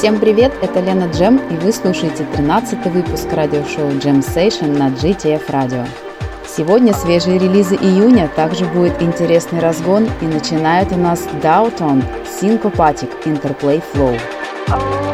Всем привет, это Лена Джем, и вы слушаете 13 выпуск радиошоу Jam Session на GTF Radio. Сегодня свежие релизы июня, также будет интересный разгон, и начинает у нас Downton Syncopatic Interplay Flow. Outside,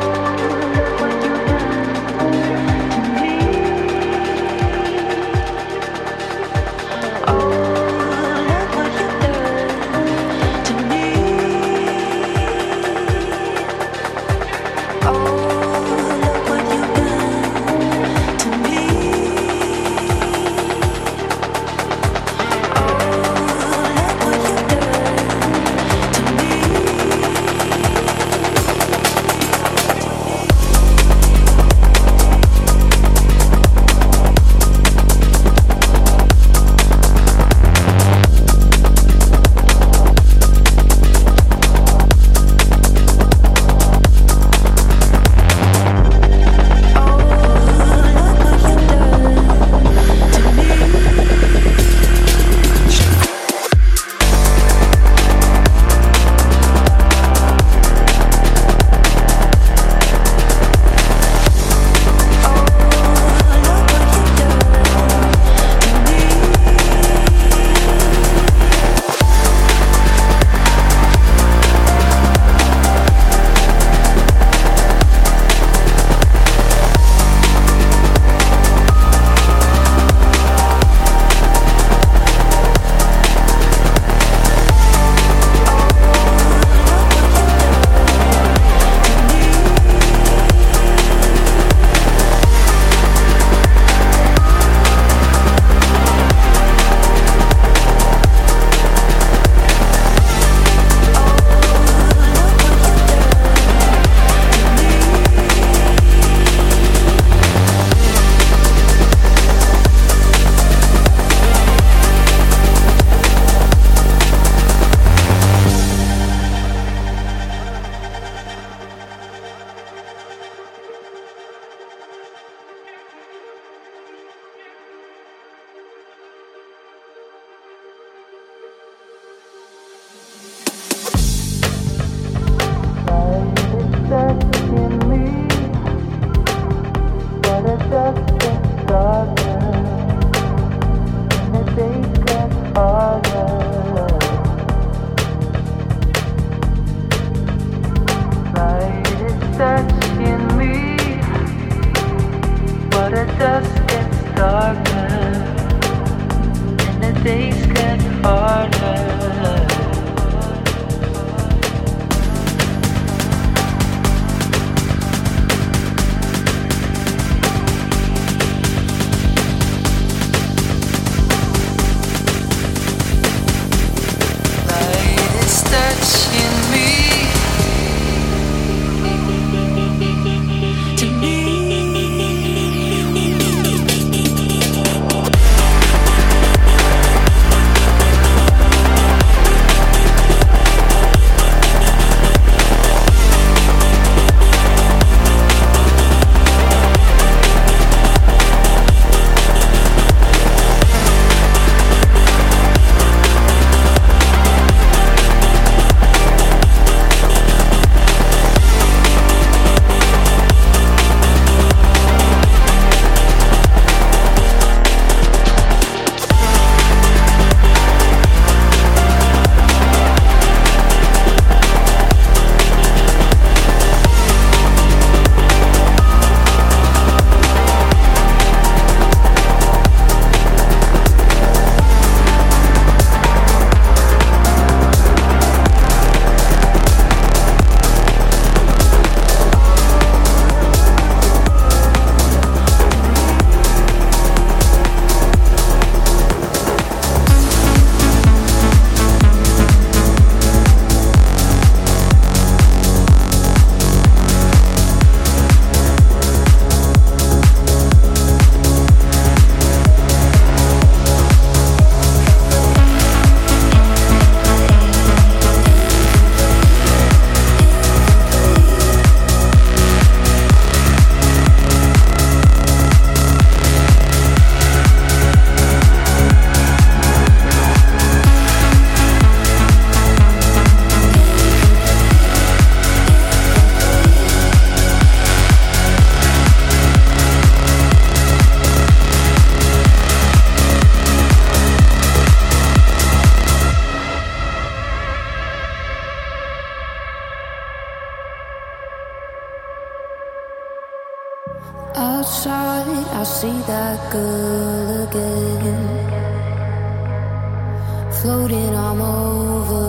Floating, I'm over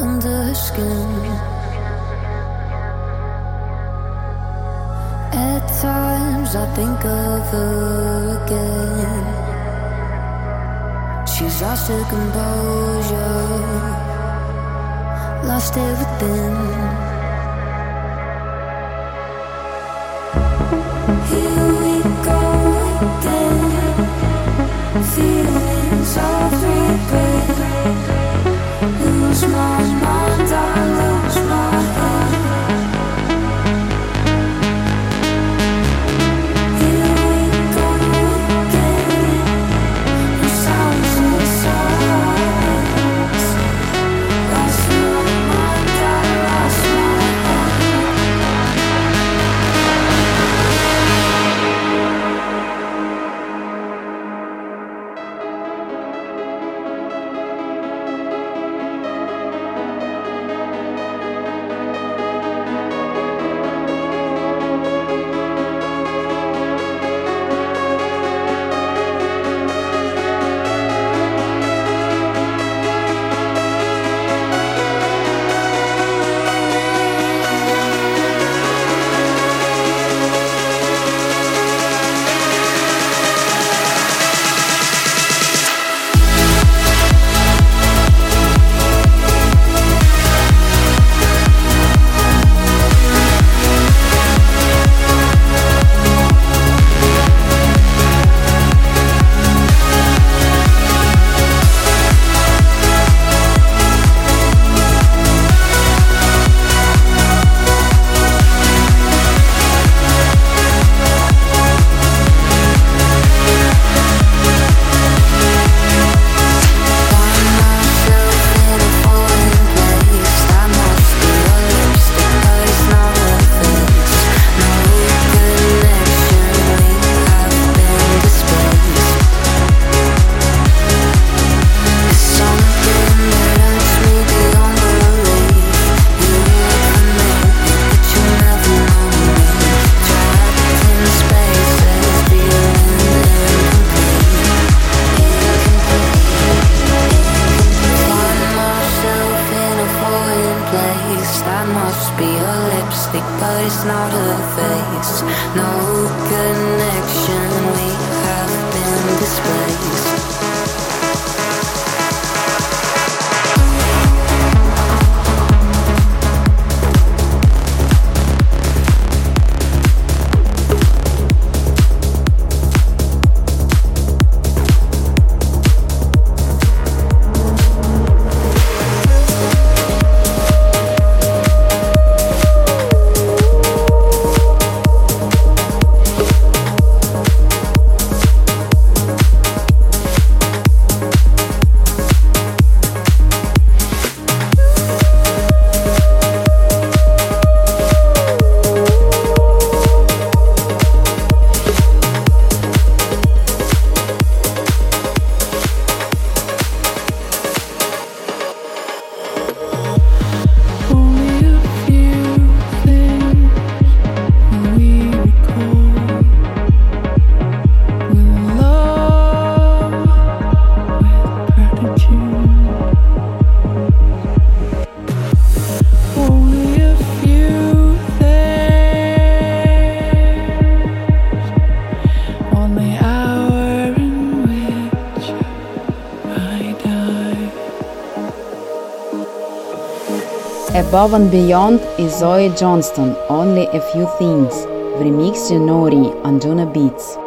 under her skin. At times, I think of her again. She's lost her composure, lost everything. Feelings Above and Beyond is Zoe Johnston, Only a Few Things, в ремиксе Nori on Juno Beats.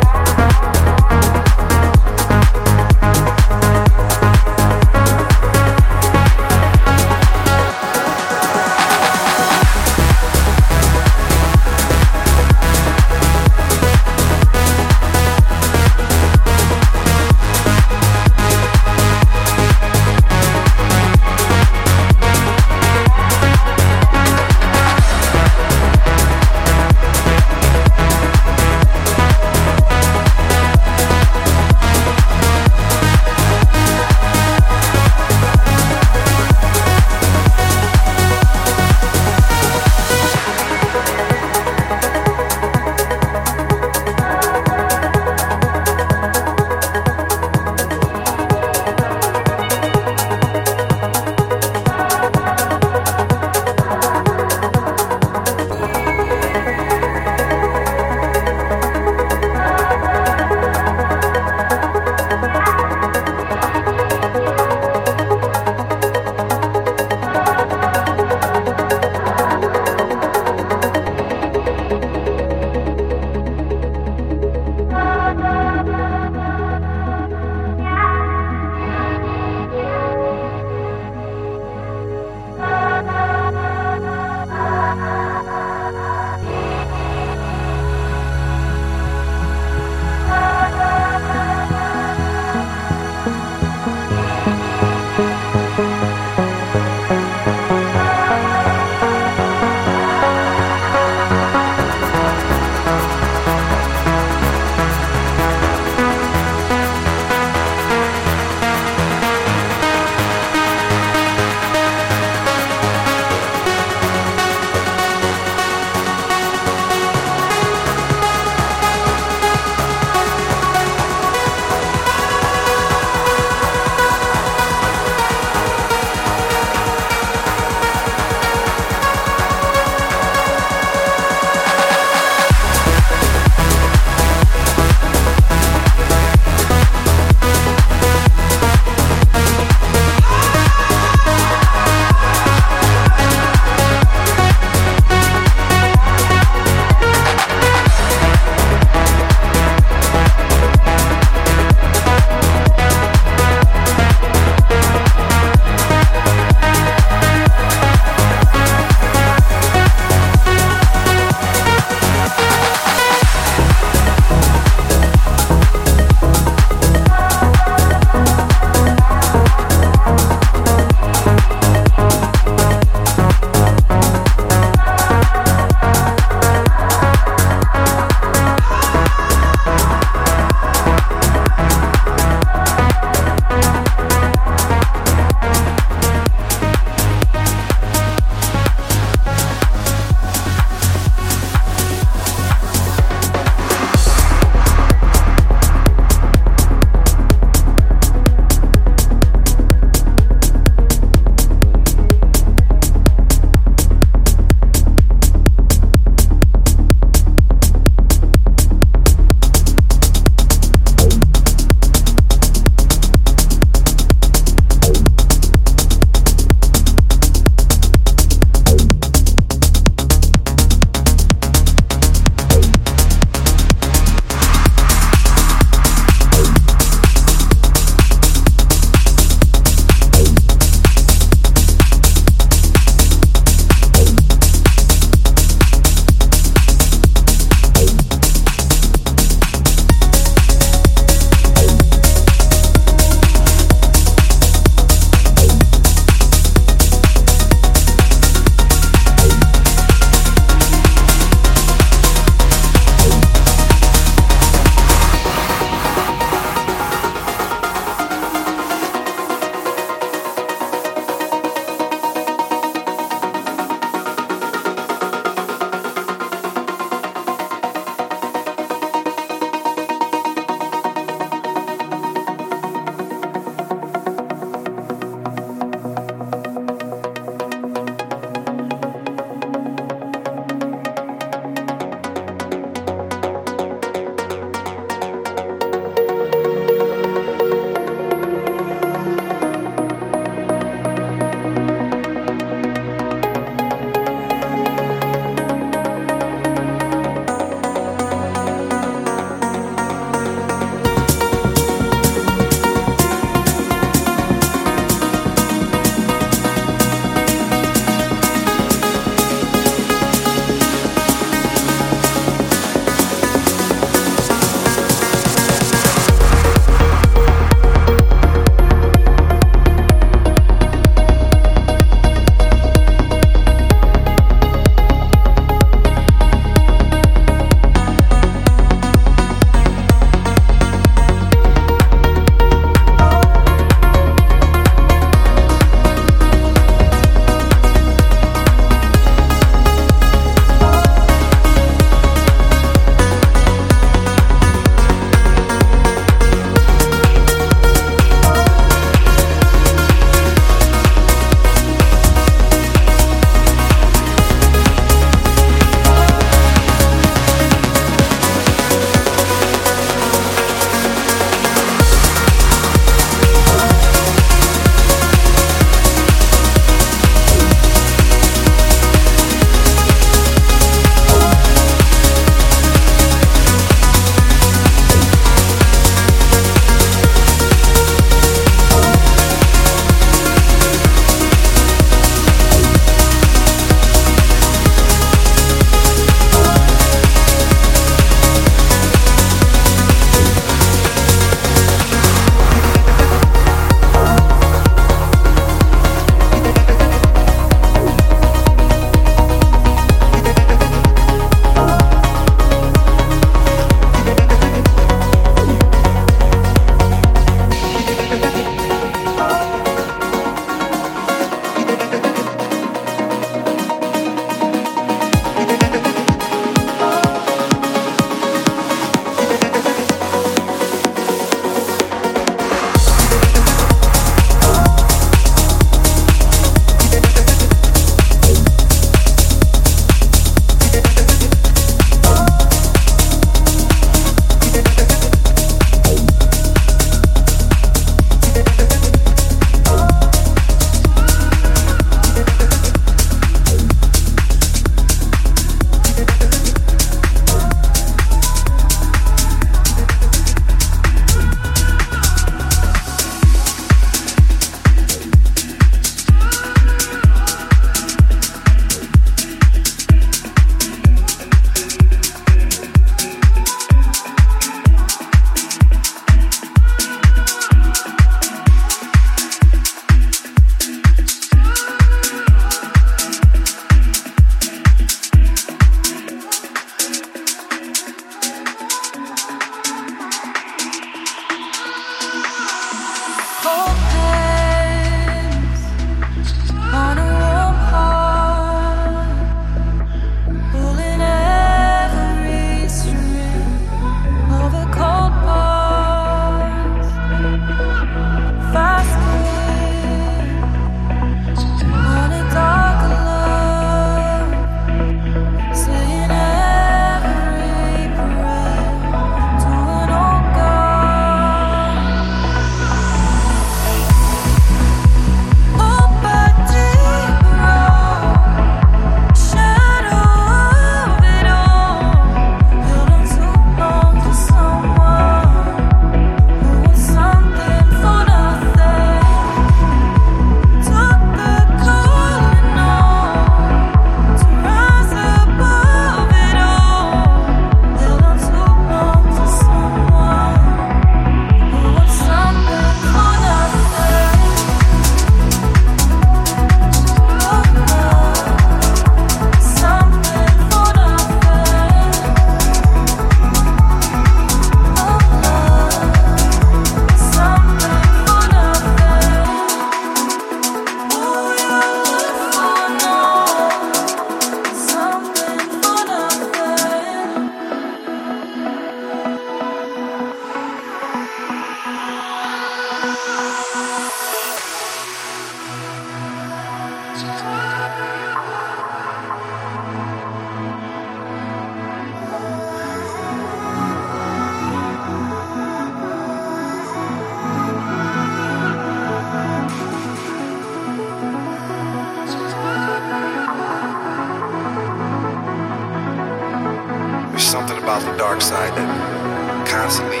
Dark side that constantly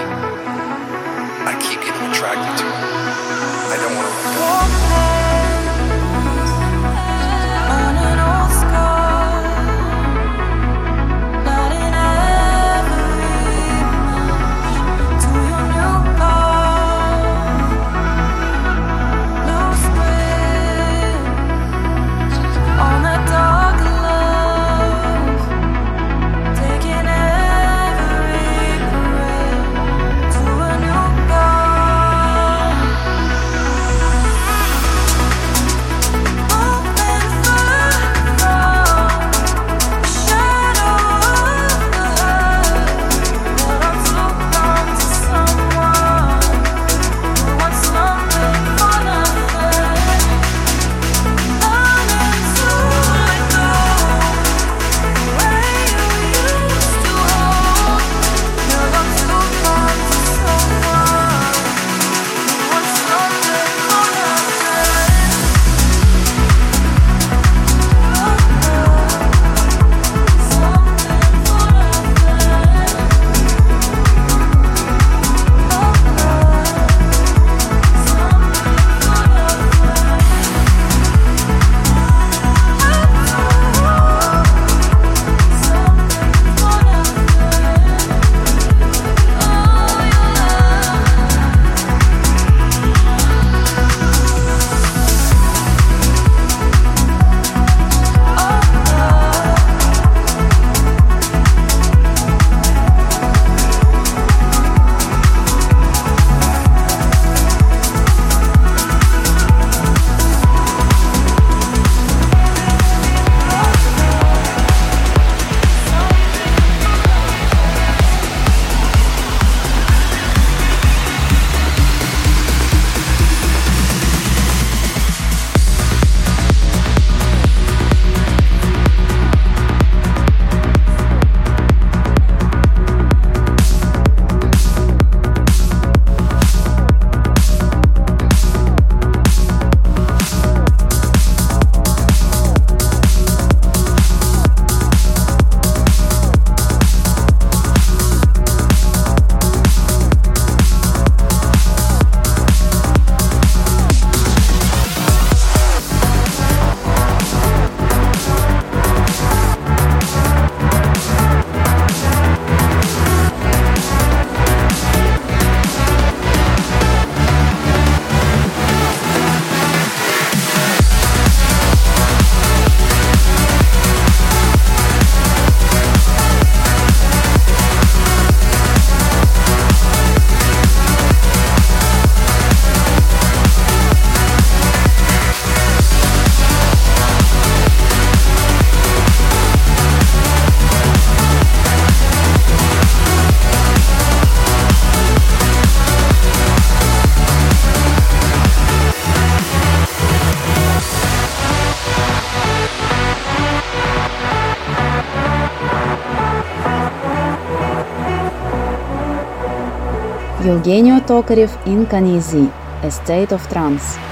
I keep getting attracted to. I don't want to. Eugenio Tokarev Inkanyezi, A State of Trance.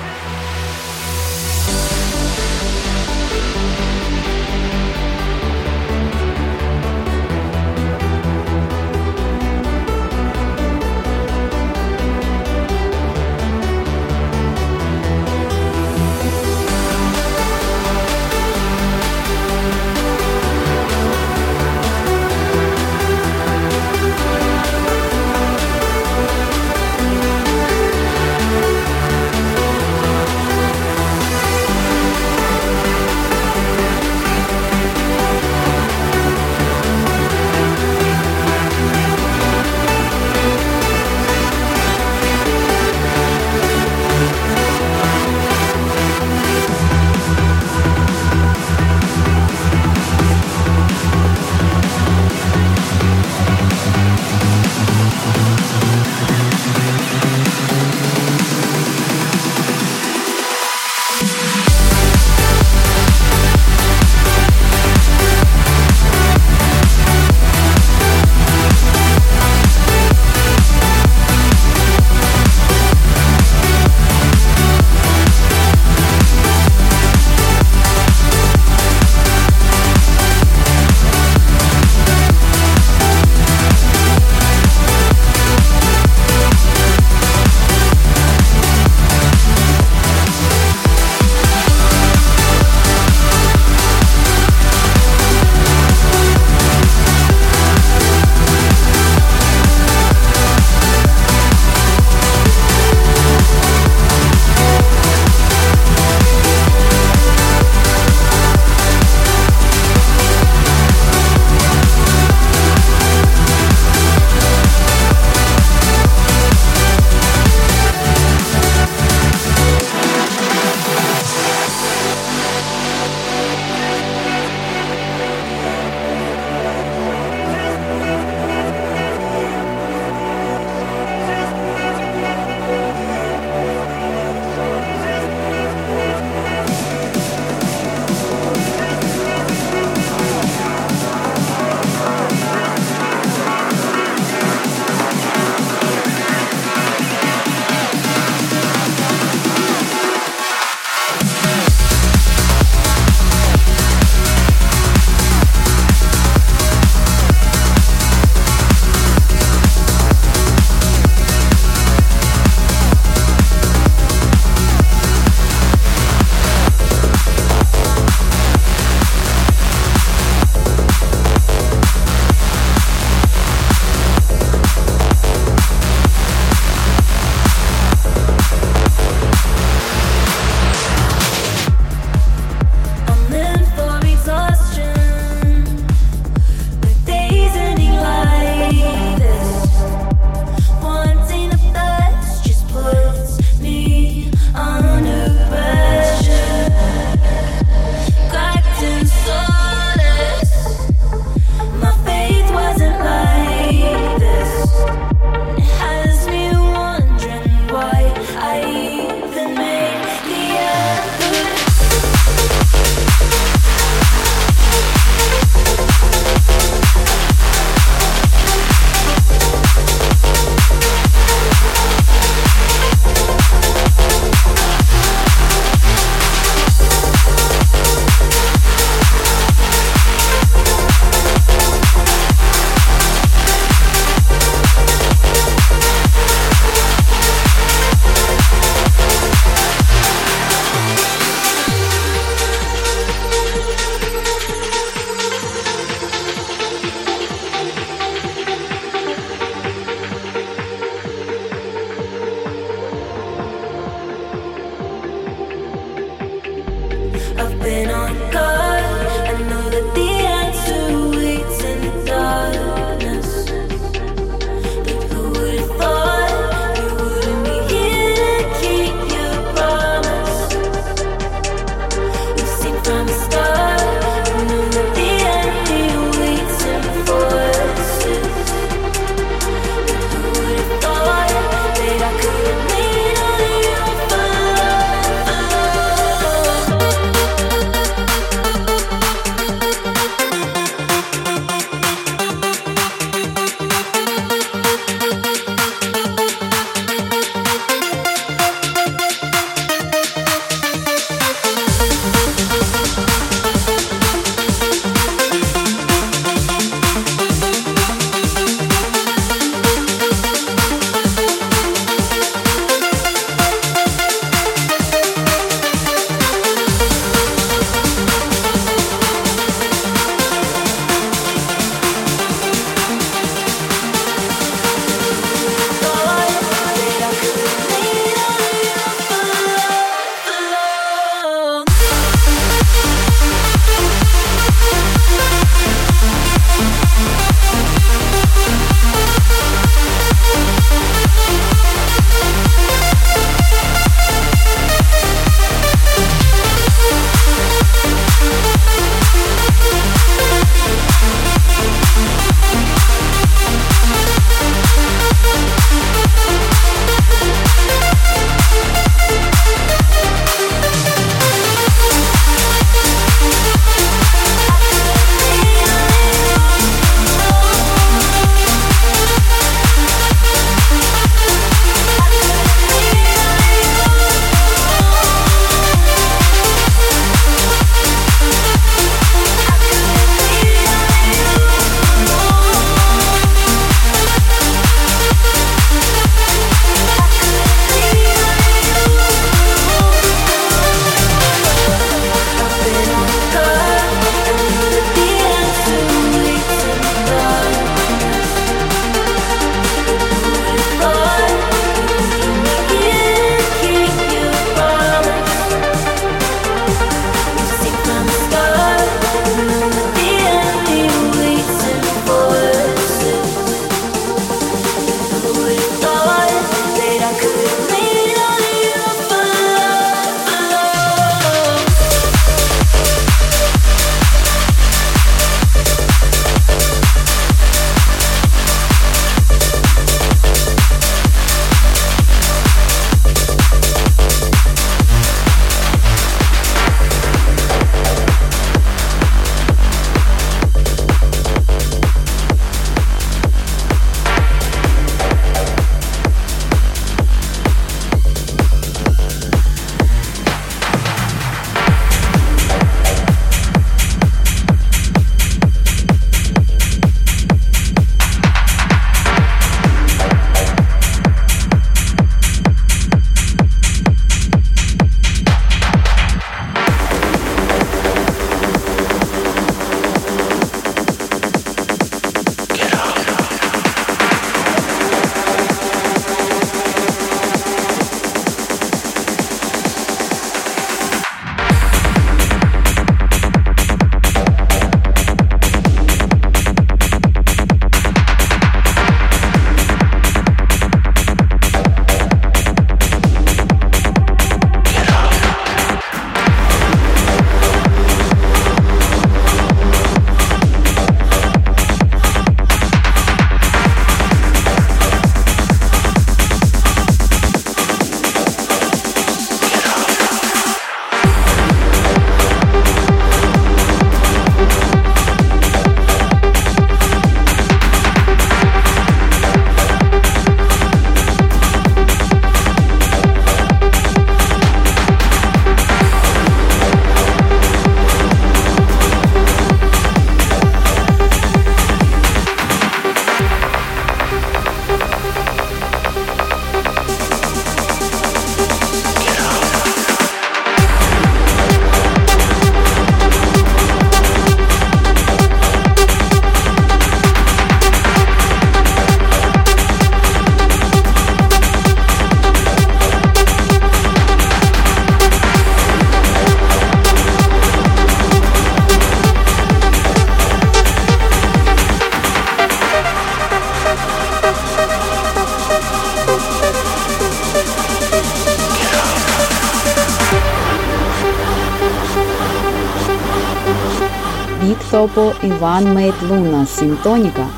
Topo и Made Luna Sintonika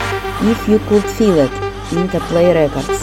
If You Could Feel It Interplay Records.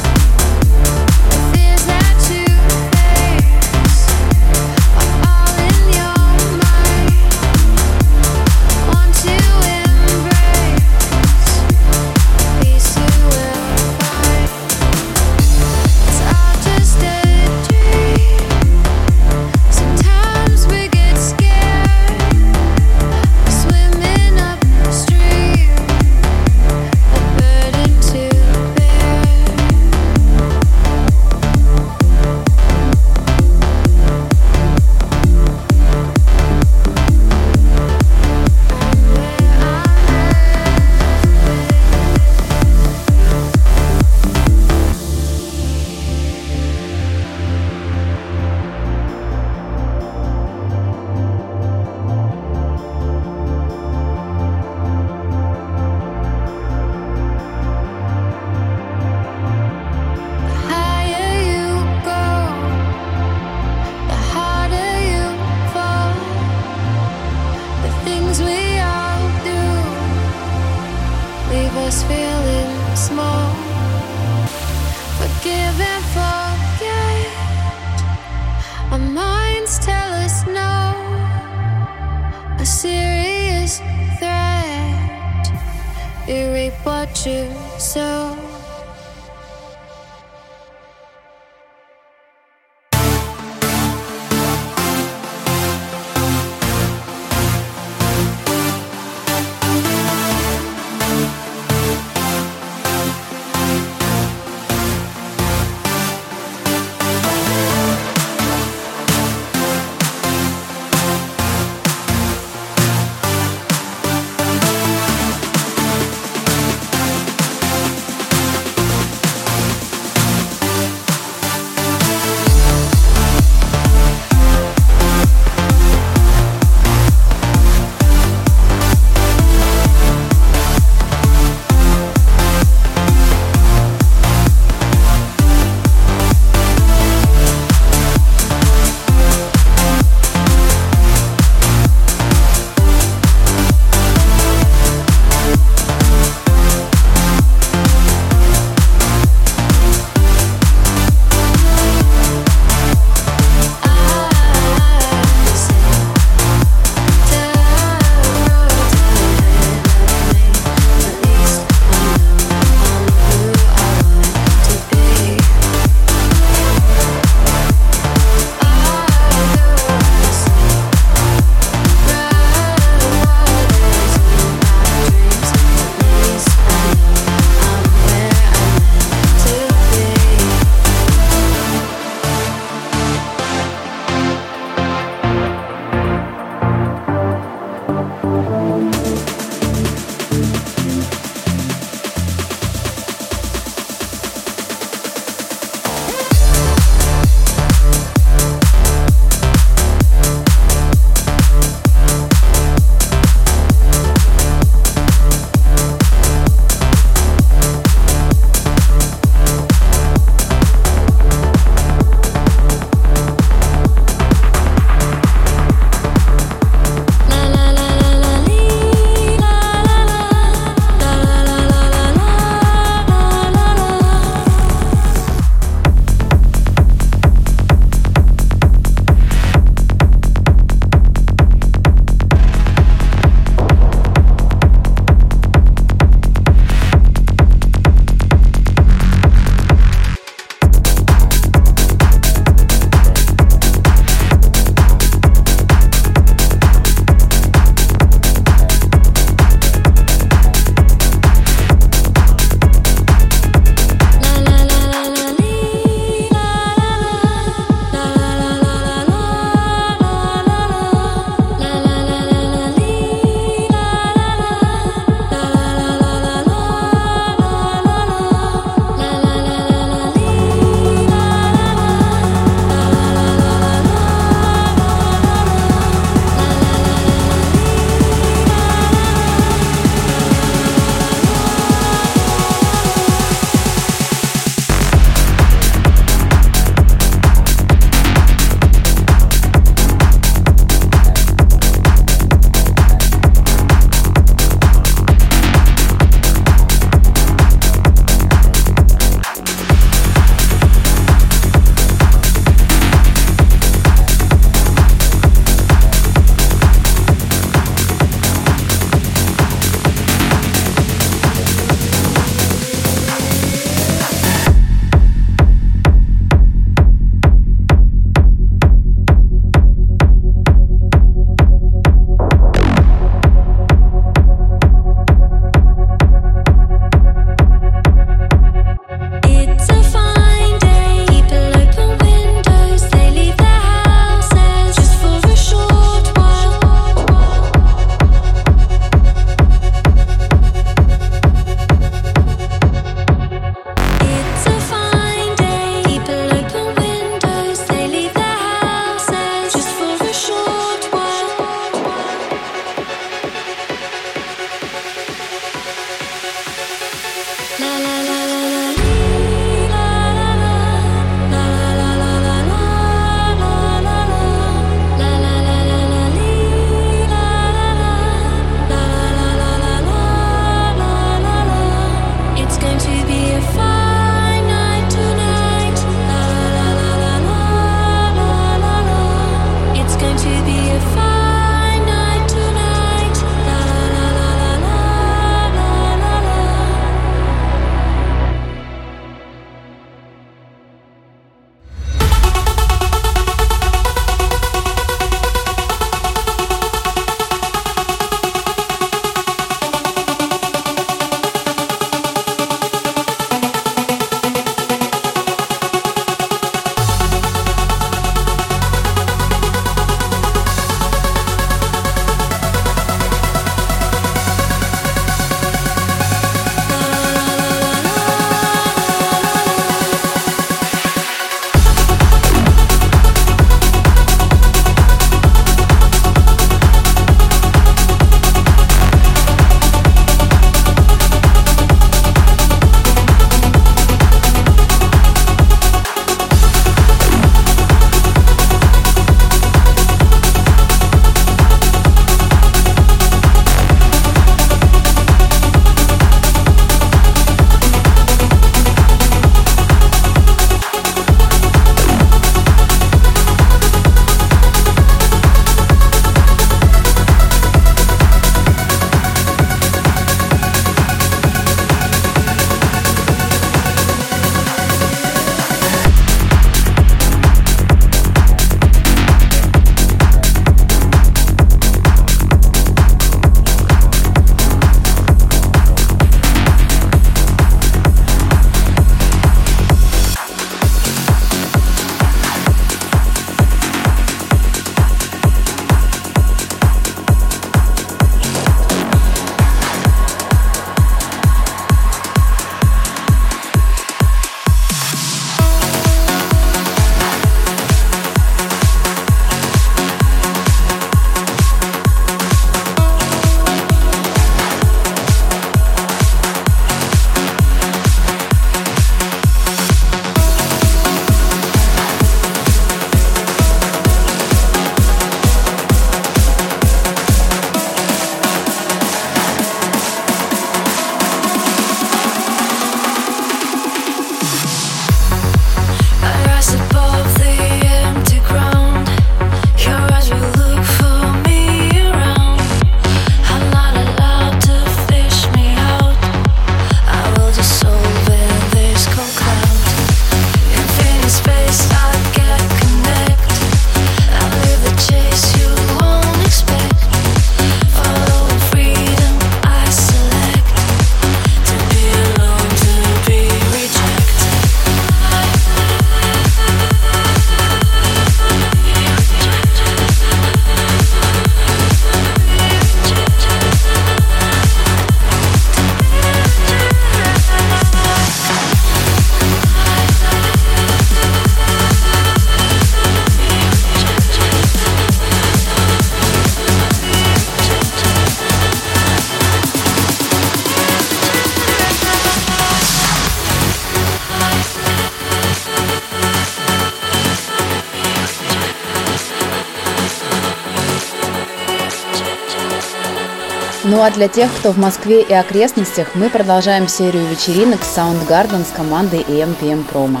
Ну а для тех, кто в Москве и окрестностях, мы продолжаем серию вечеринок Soundgarden с командой EMPM Promo.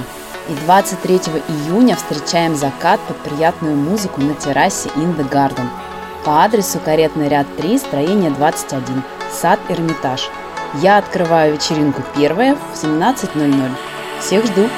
И 23 июня встречаем закат под приятную музыку на террасе In the Garden по адресу Каретный ряд 3, строение 21, сад Эрмитаж. Я открываю вечеринку первая в 17.00. Всех жду!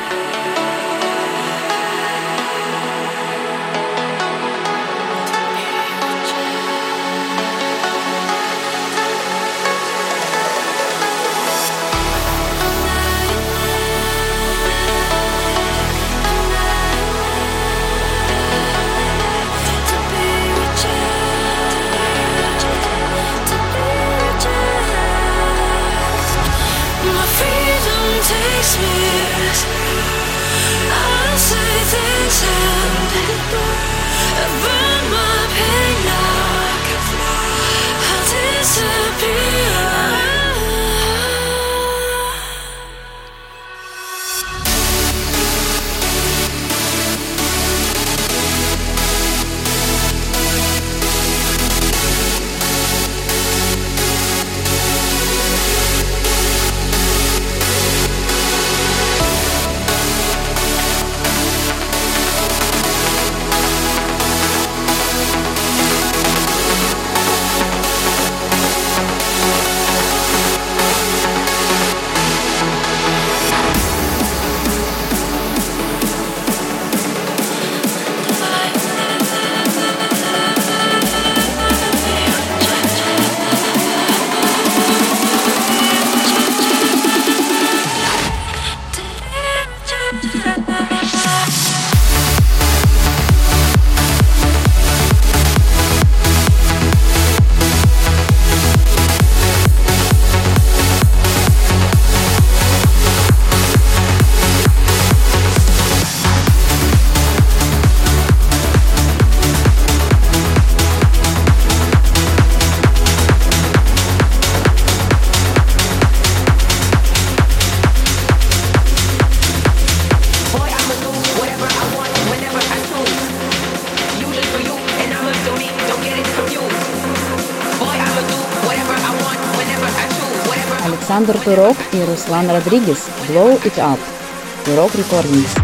Турок и Руслан Родригес «Blow It Up» Турок Recordings.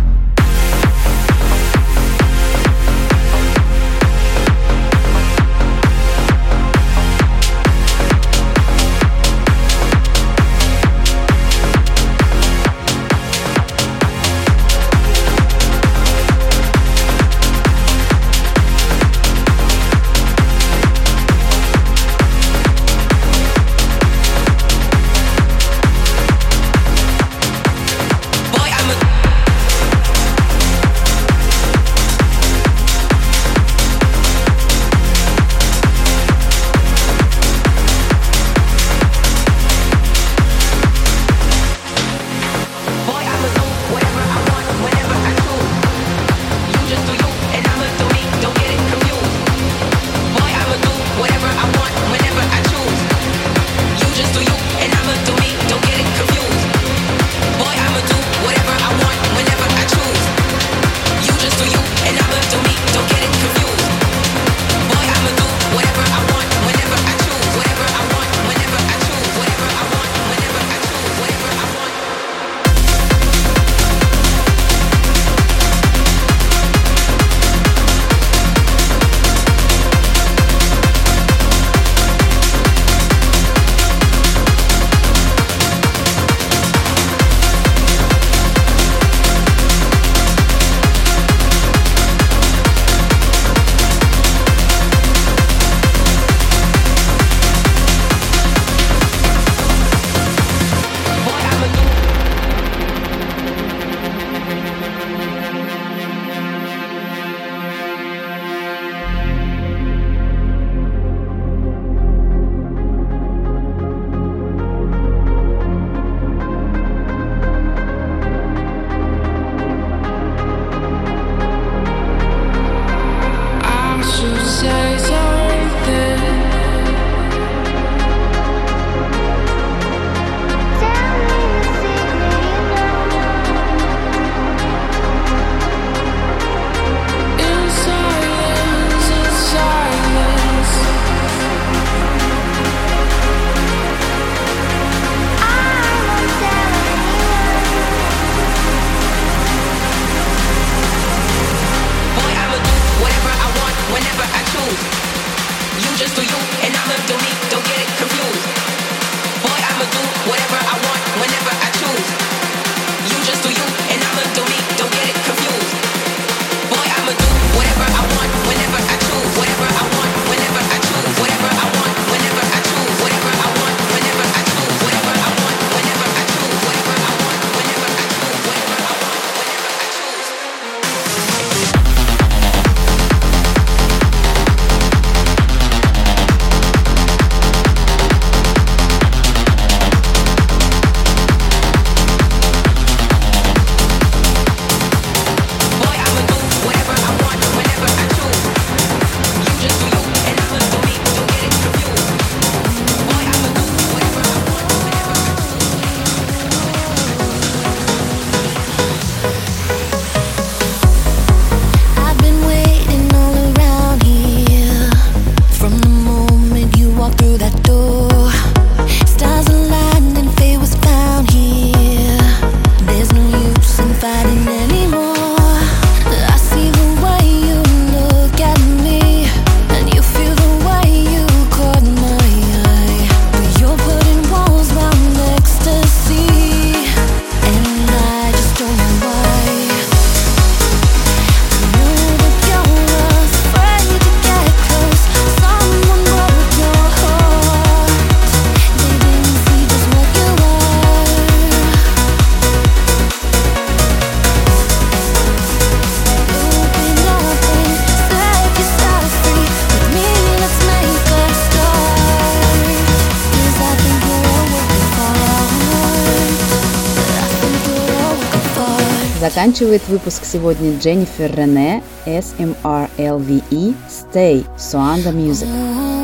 Заканчивает выпуск сегодня Дженнифер Рене, SMRLVE, Stay, Suanda Music.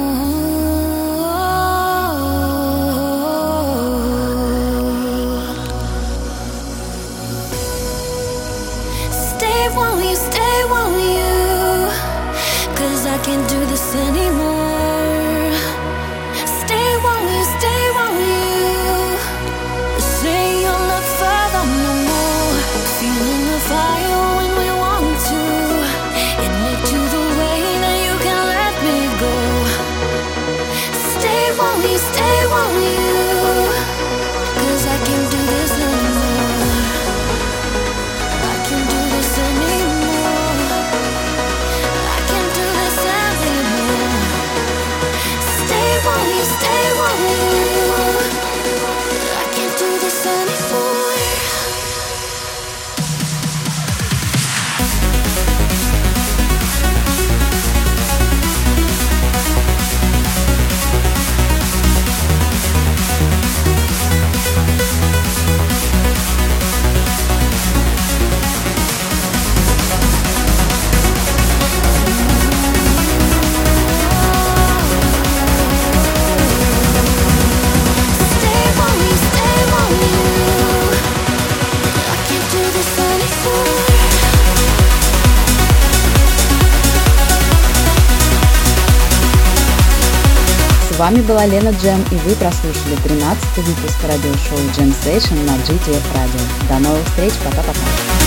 Была Лена Джем, и вы прослушали 13 выпуск радиошоу Jam Session на GTF Radio. До новых встреч, пока-пока.